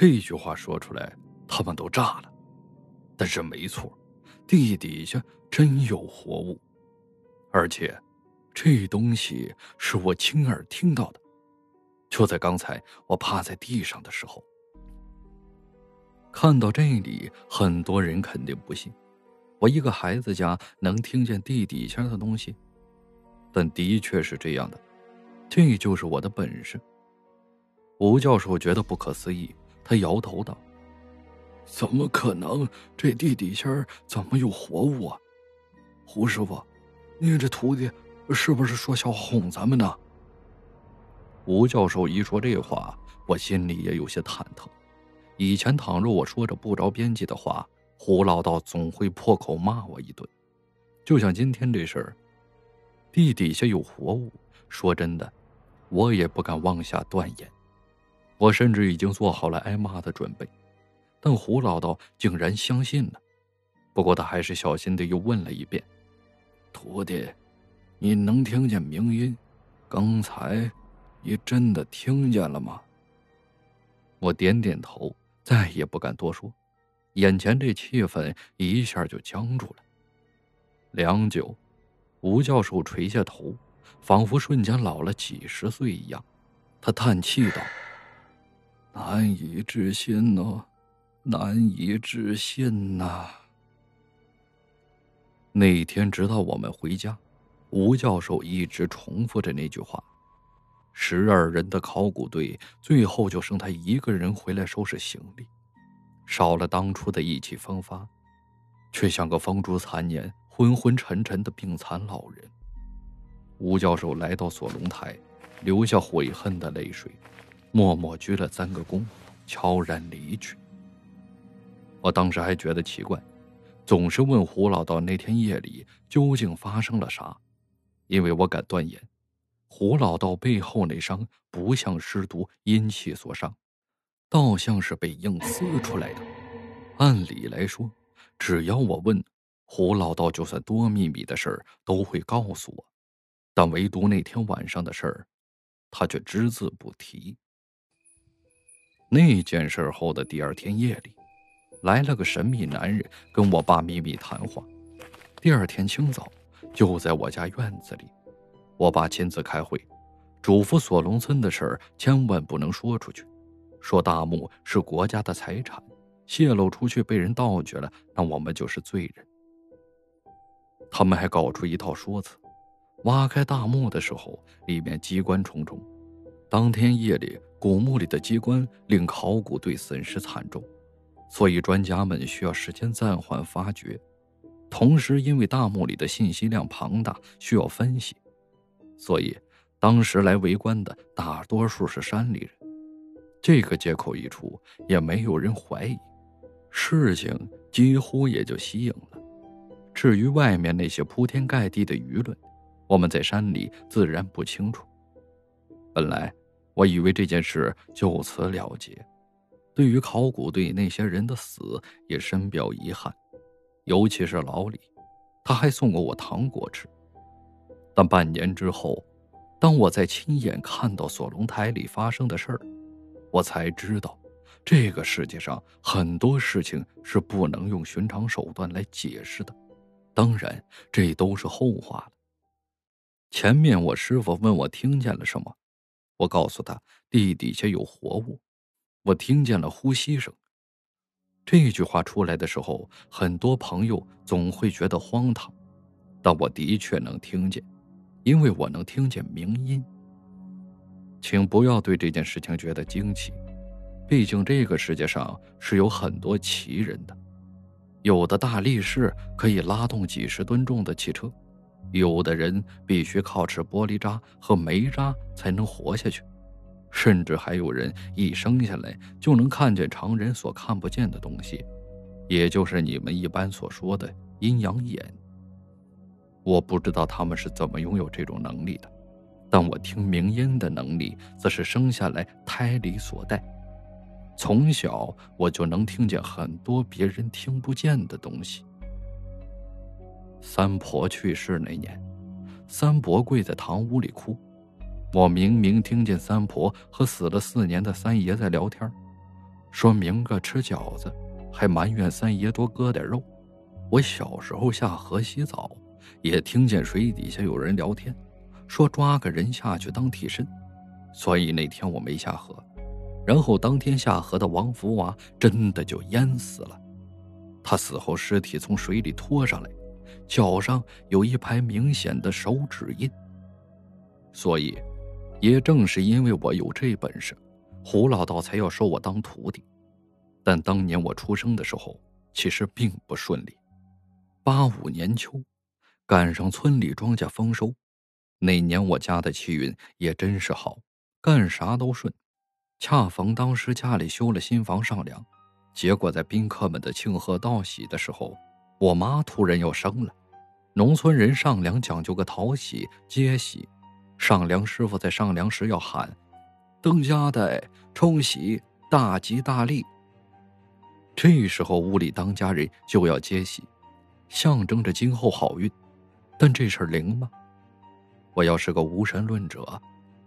这句话说出来，他们都炸了。但是没错，地底下真有活物，而且这东西是我亲耳听到的。就在刚才，我趴在地上的时候，看到这里，很多人肯定不信，我一个孩子家能听见地底下的东西，但的确是这样的，这就是我的本事。吴教授觉得不可思议，他摇头道：“怎么可能？这地底下怎么有活物啊？胡师傅，你这徒弟是不是说笑哄咱们呢？”吴教授一说这话，我心里也有些忐忑。以前倘若我说着不着边际的话，胡老道总会破口骂我一顿。就像今天这事儿，地底下有活物，说真的，我也不敢妄下断言。我甚至已经做好了挨骂的准备，但胡老道竟然相信了。不过他还是小心的又问了一遍：“徒弟，你能听见鸣音？刚才？”你真的听见了吗？我点点头，再也不敢多说。眼前这气氛一下就僵住了。良久，吴教授垂下头，仿佛瞬间老了几十岁一样。他叹气道：“难以置信哦，难以置信呐。”那天，直到我们回家，吴教授一直重复着那句话。十二人的考古队，最后就剩他一个人回来收拾行李，少了当初的意气风发，却像个风烛残年、昏昏沉沉的病残老人。吴教授来到锁龙台，流下悔恨的泪水，默默鞠了三个躬，悄然离去。我当时还觉得奇怪，总是问胡老道那天夜里究竟发生了啥，因为我敢断言。胡老道背后那伤不像尸毒阴气所伤，倒像是被硬撕出来的。按理来说，只要我问胡老道，就算多秘密的事儿都会告诉我，但唯独那天晚上的事儿，他却只字不提。那件事后的第二天夜里，来了个神秘男人跟我爸秘密谈话。第二天清早，就在我家院子里。我爸亲自开会，嘱咐锁龙村的事儿千万不能说出去，说大墓是国家的财产，泄露出去被人盗掘了，那我们就是罪人。他们还搞出一套说辞：挖开大墓的时候，里面机关重重，当天夜里古墓里的机关令考古队损失惨重，所以专家们需要时间暂缓发掘。同时，因为大墓里的信息量庞大，需要分析。所以，当时来围观的大多数是山里人。这个借口一出，也没有人怀疑，事情几乎也就息影了。至于外面那些铺天盖地的舆论，我们在山里自然不清楚。本来我以为这件事就此了结，对于考古队那些人的死也深表遗憾，尤其是老李，他还送过我糖果吃。但半年之后，当我在亲眼看到锁龙台里发生的事儿，我才知道，这个世界上很多事情是不能用寻常手段来解释的。当然，这都是后话了。前面我师傅问我听见了什么，我告诉他地底下有活物，我听见了呼吸声。这句话出来的时候，很多朋友总会觉得荒唐，但我的确能听见。因为我能听见鸣音，请不要对这件事情觉得惊奇，毕竟这个世界上是有很多奇人的，有的大力士可以拉动几十吨重的汽车，有的人必须靠吃玻璃渣和煤渣才能活下去，甚至还有人一生下来就能看见常人所看不见的东西，也就是你们一般所说的阴阳眼。我不知道他们是怎么拥有这种能力的，但我听鸣音的能力则是生下来胎里所带。从小我就能听见很多别人听不见的东西。三婆去世那年，三伯跪在堂屋里哭，我明明听见三婆和死了四年的三爷在聊天，说明个吃饺子，还埋怨三爷多割点肉。我小时候下河洗澡，也听见水底下有人聊天，说抓个人下去当替身，所以那天我没下河。然后当天下河的王福娃真的就淹死了，他死后尸体从水里拖上来，脚上有一排明显的手指印。所以，也正是因为我有这本事，胡老道才要收我当徒弟。但当年我出生的时候，其实并不顺利。八五年秋，赶上村里庄稼丰收，那年我家的气运也真是好，干啥都顺。恰逢当时家里修了新房上梁，结果在宾客们的庆贺道喜的时候，我妈突然要生了。农村人上梁讲究个讨喜接喜。上梁师傅在上梁时要喊：“登家带，冲喜，大吉大利。”这时候屋里当家人就要接喜，象征着今后好运。但这事儿灵吗？我要是个无神论者，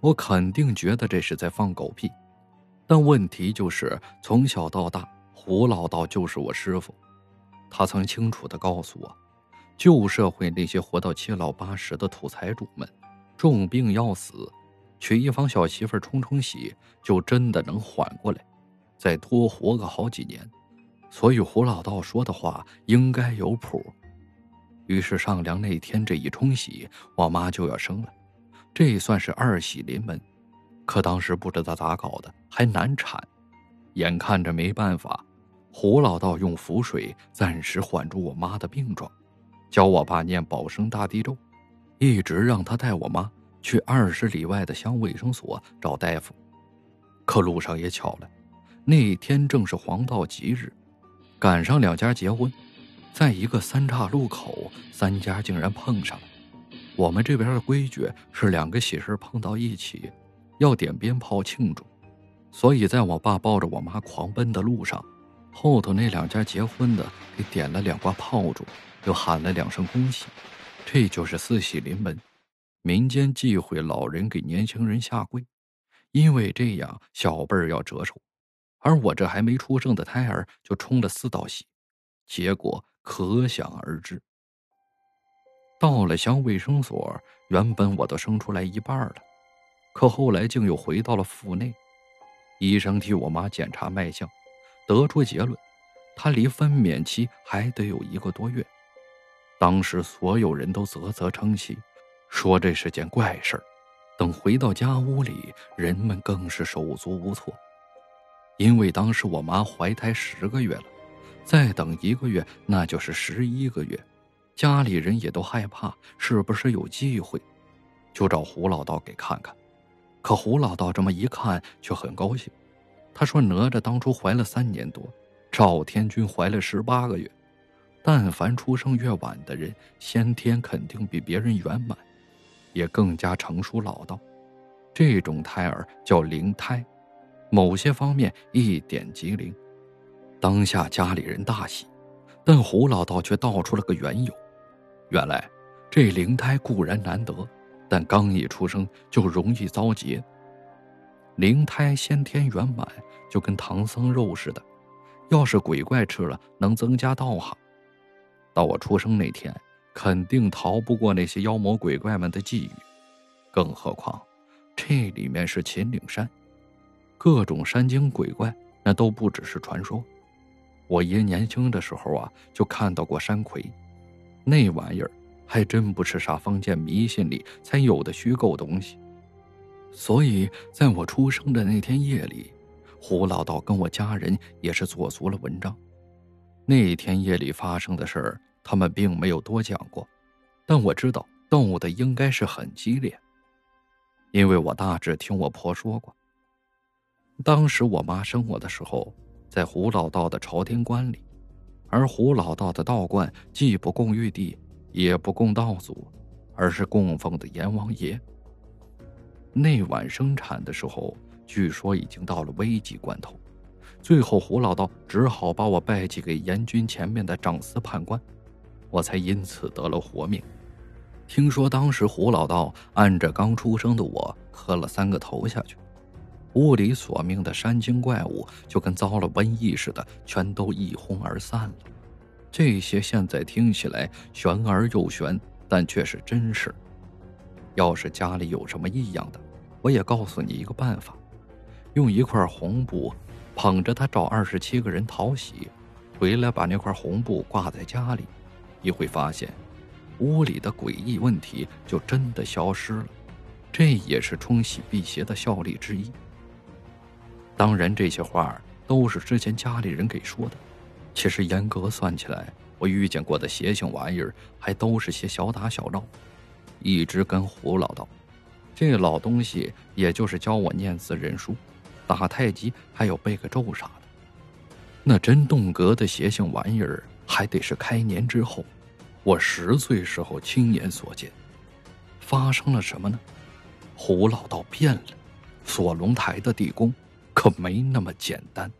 我肯定觉得这是在放狗屁。但问题就是，从小到大，胡老道就是我师傅，他曾清楚的告诉我，旧社会那些活到七老八十的土财主们。重病要死，娶一房小媳妇冲冲喜，就真的能缓过来，再多活个好几年。所以胡老道说的话应该有谱。于是上梁那天这一冲喜，我妈就要生了，这算是二喜临门。可当时不知道咋搞的，还难产，眼看着没办法，胡老道用符水暂时缓住我妈的病状，教我爸念保生大帝咒。一直让他带我妈去二十里外的乡卫生所找大夫，可路上也巧了，那天正是黄道吉日，赶上两家结婚，在一个三岔路口，三家竟然碰上了。我们这边的规矩是两个喜事碰到一起，要点鞭炮庆祝，所以在我爸抱着我妈狂奔的路上，后头那两家结婚的给点了两挂炮竹，又喊了两声恭喜。这就是四喜临门，民间忌讳老人给年轻人下跪，因为这样小辈儿要折寿。而我这还没出生的胎儿就冲了四道喜，结果可想而知。到了乡卫生所，原本我都生出来一半了，可后来竟又回到了腹内。医生替我妈检查脉象，得出结论，她离分娩期还得有一个多月。当时所有人都啧啧称奇，说这是件怪事儿。等回到家屋里，人们更是手足无措，因为当时我妈怀胎十个月了，再等一个月那就是十一个月，家里人也都害怕是不是有忌讳，就找胡老道给看看。可胡老道这么一看却很高兴，他说哪吒当初怀了三年多，赵天君怀了十八个月。但凡出生越晚的人，先天肯定比别人圆满，也更加成熟老道。这种胎儿叫灵胎，某些方面一点即灵。当下家里人大喜，但胡老道却道出了个缘由。原来这灵胎固然难得，但刚一出生就容易遭劫。灵胎先天圆满，就跟唐僧肉似的，要是鬼怪吃了，能增加道行。到我出生那天，肯定逃不过那些妖魔鬼怪们的觊觎，更何况这里面是秦岭山，各种山精鬼怪那都不只是传说。我爷年轻的时候啊，就看到过山葵，那玩意儿还真不是啥封建迷信里才有的虚构东西。所以在我出生的那天夜里，胡老道跟我家人也是做足了文章。那一天夜里发生的事儿，他们并没有多讲过，但我知道斗的应该是很激烈，因为我大致听我婆说过。当时我妈生我的时候，在胡老道的朝天观里，而胡老道的道观既不供玉帝，也不供道祖，而是供奉的阎王爷。那晚生产的时候，据说已经到了危急关头。最后，胡老道只好把我拜祭给阎君前面的长司判官，我才因此得了活命。听说当时胡老道按着刚出生的我磕了三个头下去，屋里索命的山精怪物就跟遭了瘟疫似的，全都一哄而散了。这些现在听起来玄而又玄，但却是真事。要是家里有什么异样的，我也告诉你一个办法：用一块红布，捧着它找二十七个人讨喜，回来把那块红布挂在家里，你会发现，屋里的诡异问题就真的消失了。这也是冲喜辟邪的效力之一。当然，这些话都是之前家里人给说的。其实严格算起来，我遇见过的邪性玩意儿还都是些小打小闹。一直跟胡老道，这老东西也就是教我念字认书、打太极，还有背个咒啥的。那真动格的邪性玩意儿，还得是开年之后，我十岁时候亲眼所见。发生了什么呢？胡老道变了，锁龙台的地宫可没那么简单。